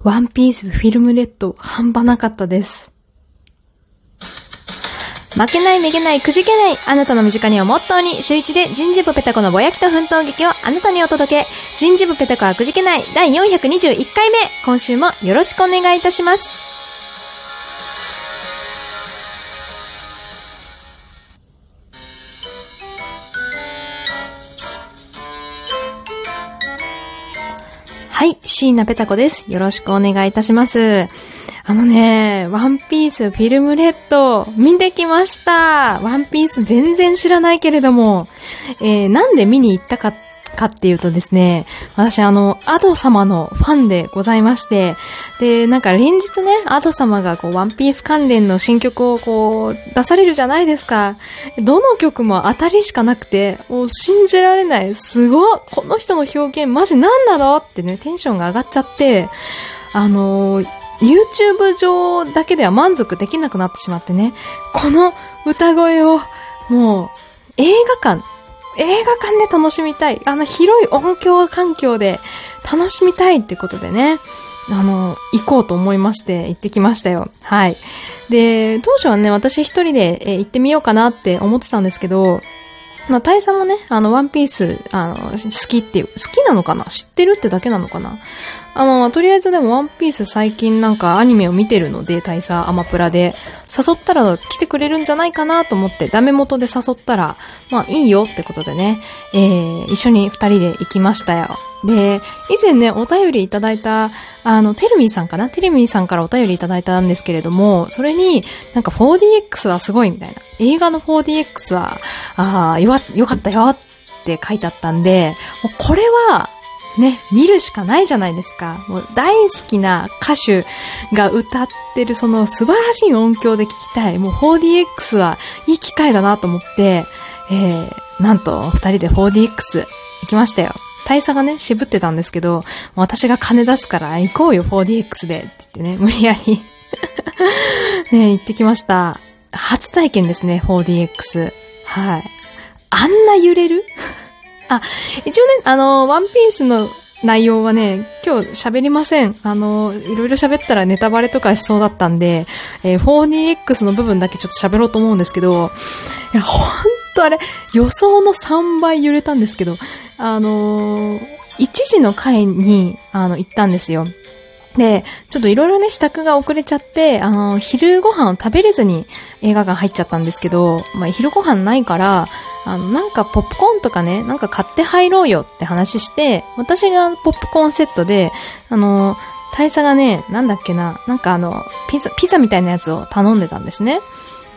ワンピースフィルムレッド、半端なかったです。負けない、めげない、くじけない。あなたの身近にをモットーに、週一で人事部ペタコのぼやきと奮闘劇をあなたにお届け。人事部ペタコはくじけない。第421回目。今週もよろしくお願いいたします。はい、椎名ペタコです。よろしくお願いいたします。あのね、ワンピースフィルムレッド見てきました。ワンピース全然知らないけれども、えー、なんで見に行ったかっ、かっていうとですね、私あの、アド様のファンでございまして、で、なんか連日ね、アド様がこう、ワンピース関連の新曲をこう、出されるじゃないですか。どの曲も当たりしかなくて、もう信じられない。すごいこの人の表現マジ何なのってね、テンションが上がっちゃって、あの YouTube 上だけでは満足できなくなってしまってね、この歌声をもう映画館、映画館で楽しみたい。あの広い音響環境で楽しみたいってことでね、あの、行こうと思いまして行ってきましたよ。はい。で、当初はね、私一人でえ行ってみようかなって思ってたんですけど、まあ、大佐もね、あの、ワンピース、あの、好きっていう、好きなのかな？知ってるってだけなのかな？あのまあ、とりあえずでもワンピース最近なんかアニメを見てるので、大佐アマプラで、誘ったら来てくれるんじゃないかなと思って、ダメ元で誘ったら、まあいいよってことでね、えー、一緒に二人で行きましたよ。で、以前ね、お便りいただいた、あの、テルミーさんかな？テルミーさんからお便りいただいたんですけれども、それに、なんか 4DX はすごいみたいな。映画の 4DX は、ああ、よかったよって書いてあったんで、もうこれは、ね、見るしかないじゃないですか。もう大好きな歌手が歌ってるその素晴らしい音響で聞きたい。もう 4DX はいい機会だなと思って、えー、なんと二人で 4DX 行きましたよ。大佐がね、渋ってたんですけど、私が金出すから行こうよ 4DX でって言ってね、無理やり ね、行ってきました。初体験ですね、4DX。はい。あんな揺れる？あ、一応ね、あの、ワンピースの内容はね、今日喋りません。あの、いろいろ喋ったらネタバレとかしそうだったんで、えー 4DX の部分だけちょっと喋ろうと思うんですけど、いや、ほんとあれ、予想の3倍揺れたんですけど、あのー、1時の回に、あの、行ったんですよ。で、ちょっといろいろね、支度が遅れちゃって、あの、昼ご飯を食べれずに映画館入っちゃったんですけど、まあ、昼ご飯ないから、あの、なんかポップコーンとかね、なんか買って入ろうよって話して、私がポップコーンセットで、あの、大佐がね、なんだっけな、なんかあの、ピザ、ピザみたいなやつを頼んでたんですね。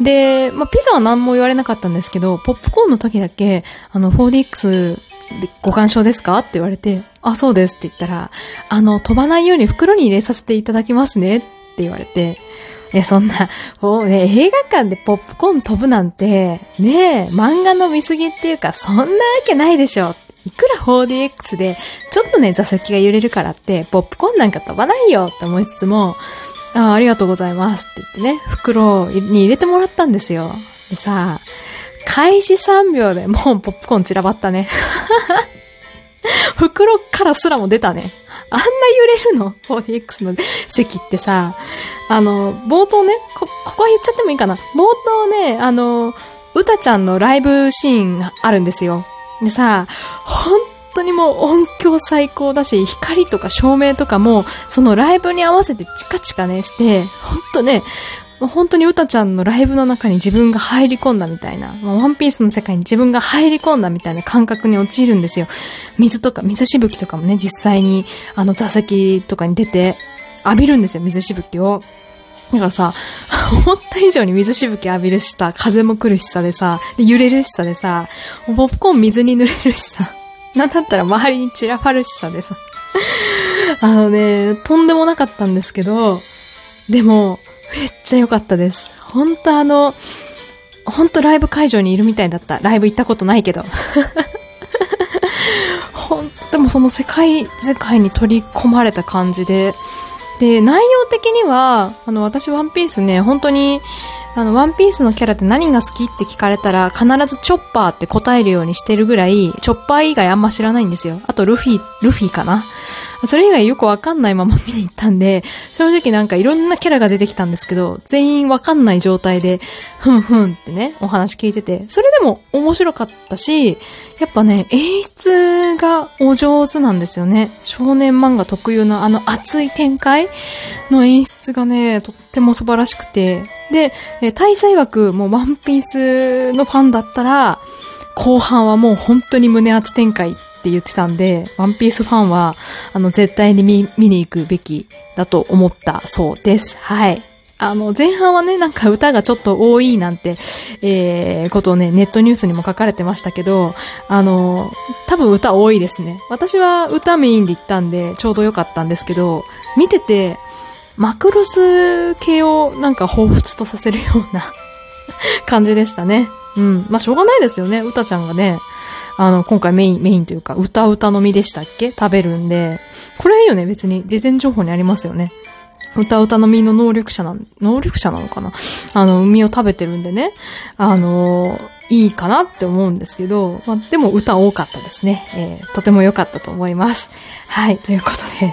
で、まあ、ピザは何も言われなかったんですけど、ポップコーンの時だけ、あの、4DX ご干渉ですか？って言われて、あ、そうですって言ったら、あの、飛ばないように袋に入れさせていただきますねって言われて、え、そんな、もうね、映画館でポップコーン飛ぶなんて、ねえ、漫画の見過ぎっていうか、そんなわけないでしょ。いくら 4DX で、ちょっとね、座席が揺れるからって、ポップコーンなんか飛ばないよって思いつつも、あありがとうございますって言ってね、袋に入れてもらったんですよ。でさ、開始3秒でもうポップコーン散らばったね。袋からすらも出たね。あんな揺れるの ?4DX の席ってさ、あの、冒頭ね、こ、ここは言っちゃってもいいかな。冒頭ね、あの、うたちゃんのライブシーンがあるんですよ。でさ、本当にもう音響最高だし、光とか照明とかも、そのライブに合わせてチカチカねして、本当ね、もう本当にうたちゃんのライブの中に自分が入り込んだみたいな、もうワンピースの世界に自分が入り込んだみたいな感覚に陥るんですよ。水とか、水しぶきとかもね、実際にあの座席とかに出て浴びるんですよ、水しぶきを。だからさ、思った以上に水しぶき浴びるしさ、風も来るしさでさ、で揺れるしさでさ、ポップコーン水に濡れるしさ、なんだったら周りに散らばるしさでさ。あのね、とんでもなかったんですけど、でも、めっちゃ良かったです。ほんとあの、ほんとライブ会場にいるみたいだった。ライブ行ったことないけど。ほんと、でもその世界、世界に取り込まれた感じで、で、内容的には、あの、私ワンピースね、本当に、あの、ワンピースのキャラって何が好きって聞かれたら、必ずチョッパーって答えるようにしてるぐらい、チョッパー以外あんま知らないんですよ。あと、ルフィ、ルフィかな。それ以外よくわかんないまま見に行ったんで、正直なんかいろんなキャラが出てきたんですけど、全員わかんない状態で、ふんふんってね、お話聞いてて、それでも面白かったし、やっぱね、演出がお上手なんですよね。少年漫画特有のあの熱い展開の演出がね、とっても素晴らしくて。で、大祭枠もワンピースのファンだったら、後半はもう本当に胸熱展開って言ってたんで、ワンピースファンは、あの、絶対に見、見に行くべきだと思ったそうです。はい。あの、前半はね、なんか歌がちょっと多いなんて、えー、ことをね、ネットニュースにも書かれてましたけど、あの、多分歌多いですね。私は歌メインで行ったんで、ちょうど良かったんですけど、見てて、マクロス系をなんか彷彿とさせるような 感じでしたね。うん。まあ、しょうがないですよね。歌ちゃんがね、あの、今回メイン、メインというか、歌歌の実でしたっけ？食べるんで、これいいよね、別に。事前情報にありますよね。歌歌の実の能力者な、能力者なのかな？あの、実を食べてるんでね。あのいいかなって思うんですけど、まあ、でも歌多かったですね。えー、とても良かったと思います。はい、ということで。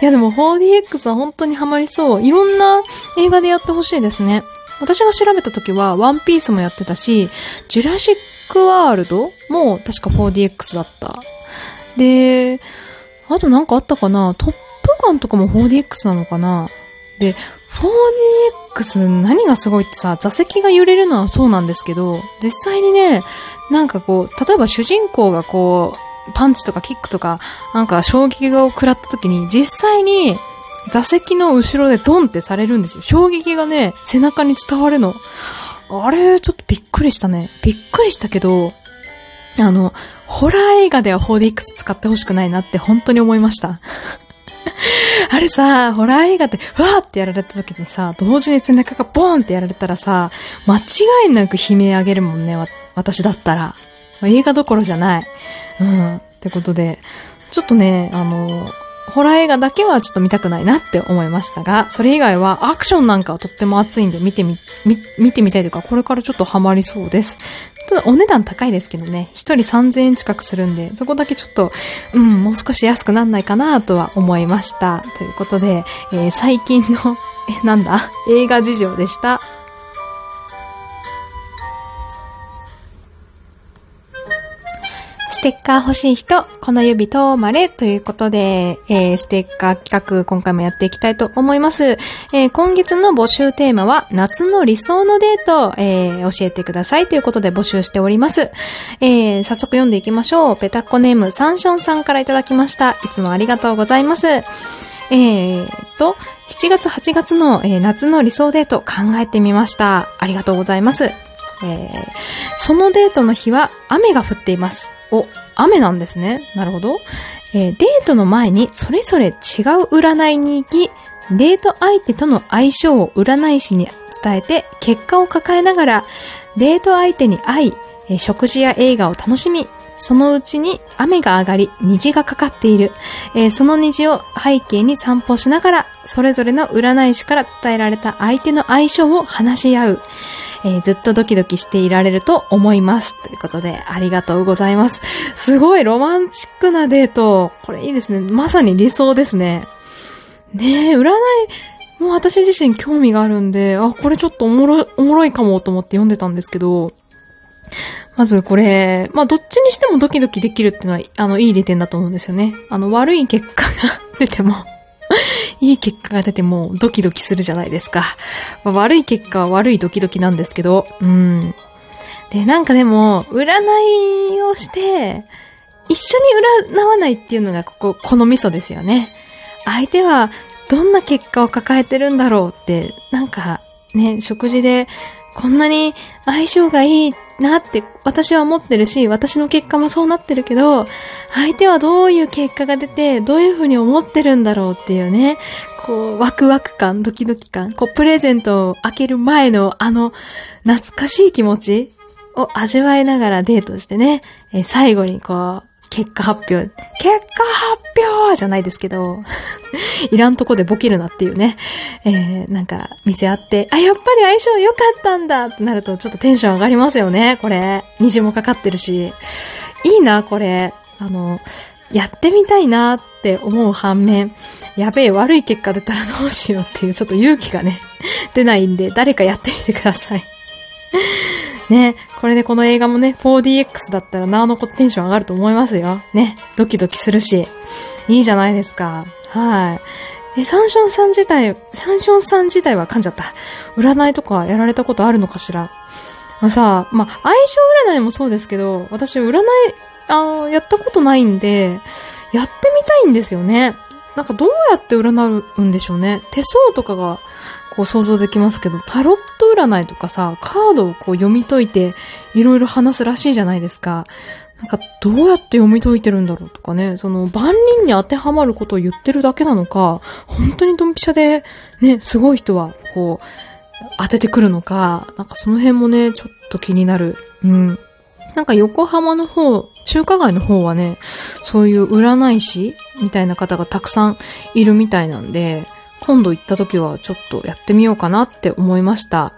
いやでも 4DX は本当にハマりそう。いろんな映画でやってほしいですね。私が調べた時は、ワンピースもやってたし、ジュラシックワールドも確か 4DX だった。で、あとなんかあったかな？トップガンとかも 4DX なのかな？で、4DX 何がすごいってさ、座席が揺れるのはそうなんですけど、実際にね、なんかこう、例えば主人公がこう、パンチとかキックとか、なんか衝撃を食らった時に、実際に座席の後ろでドンってされるんですよ。衝撃がね、背中に伝わるの。あれ、ちょっとびっくりしたね。びっくりしたけど、あの、ホラー映画では 4DX 使ってほしくないなって本当に思いました。あれさ、ホラー映画って、わーってやられた時にさ、同時に背中がボーンってやられたらさ、間違いなく悲鳴あげるもんね、私だったら。映画どころじゃない。うん。ってことで、ちょっとね、あの、ホラー映画だけはちょっと見たくないなって思いましたが、それ以外はアクションなんかはとっても熱いんで見てみ、み、見てみたいというか、これからちょっとハマりそうです。ちょっとお値段高いですけどね、一人3000円近くするんで、そこだけちょっと、うん、もう少し安くなんないかなとは思いました。ということで、えー、最近の、え、なんだ？映画事情でした。ステッカー欲しい人、この指とまれということで、えー、ステッカー企画今回もやっていきたいと思います。えー、今月の募集テーマは夏の理想のデート、えー、教えてくださいということで募集しております。えー、早速読んでいきましょう。ペタッコネームサンションさんからいただきました。いつもありがとうございます。えーと、7月8月の、えー、夏の理想デート考えてみました。ありがとうございます。えー、そのデートの日は雨が降っています。お、雨なんですね。なるほど。えー、デートの前にそれぞれ違う占いに行き、デート相手との相性を占い師に伝えて結果を抱えながら、デート相手に会い、え、食事や映画を楽しみ、そのうちに雨が上がり虹がかかっている。えー、その虹を背景に散歩しながら、それぞれの占い師から伝えられた相手の相性を話し合う。えー、ずっとドキドキしていられると思います。ということで、ありがとうございます。すごいロマンチックなデート。これいいですね。まさに理想ですね。ねえ、占い、もう私自身興味があるんで、あ、これちょっとおもろ、おもろいかもと思って読んでたんですけど、まずこれ、まあ、どっちにしてもドキドキできるっていうのは、あの、いい利点だと思うんですよね。あの、悪い結果が 出てもいい結果が出てもドキドキするじゃないですか。まあ、悪い結果は悪いドキドキなんですけど、うん。で、なんかでも、占いをして、一緒に占わないっていうのがここ、このミソですよね。相手はどんな結果を抱えてるんだろうって、なんかね、食事でこんなに相性がいいってなって私は思ってるし、私の結果もそうなってるけど、相手はどういう結果が出て、どういうふうに思ってるんだろうっていうね、こう、ワクワク感、ドキドキ感、こう、プレゼントを開ける前のあの、懐かしい気持ちを味わいながらデートしてね、え最後にこう、結果発表。結果発表じゃないですけど、いらんとこでボケるなっていうね。えー、なんか、店あって、あ、やっぱり相性良かったんだってなるとちょっとテンション上がりますよね、これ。虹もかかってるし。いいな、これ。あの、やってみたいなって思う反面、やべえ、悪い結果出たらどうしようっていうちょっと勇気がね、出ないんで、誰かやってみてください。ね、これでこの映画もね、4DX だったらなおのことテンション上がると思いますよ。ね、ドキドキするし、いいじゃないですか。はい。え、サンションさん自体、サンションさん自体は噛んじゃった。占いとかやられたことあるのかしらまあさ、まあ、相性占いもそうですけど、私占い、あのやったことないんで、やってみたいんですよね。なんかどうやって占うんでしょうね。手相とかがこう想像できますけど、タロット占いとかさ、カードをこう読み解いていろいろ話すらしいじゃないですか。なんかどうやって読み解いてるんだろうとかね、その万人に当てはまることを言ってるだけなのか、本当にドンピシャでね、すごい人はこう当ててくるのか、なんかその辺もね、ちょっと気になる。うん。なんか横浜の方、中華街の方はね、そういう占い師みたいな方がたくさんいるみたいなんで、今度行った時はちょっとやってみようかなって思いました。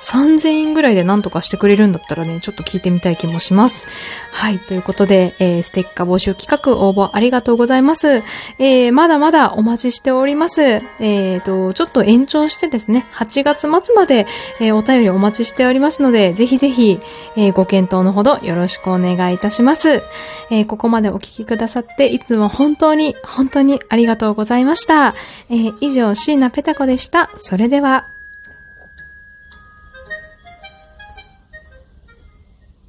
3000円ぐらいで何とかしてくれるんだったらね、ちょっと聞いてみたい気もします。はい。ということで、えー、ステッカー募集企画応募ありがとうございます。えー、まだまだお待ちしております。えーと、ちょっと延長してですね、8月末まで、えー、お便りお待ちしておりますので、ぜひぜひ、えー、ご検討のほどよろしくお願いいたします。えー、ここまでお聞きくださって、いつも本当に、本当にありがとうございました。えー、以上、椎名ペタ子でした。それでは、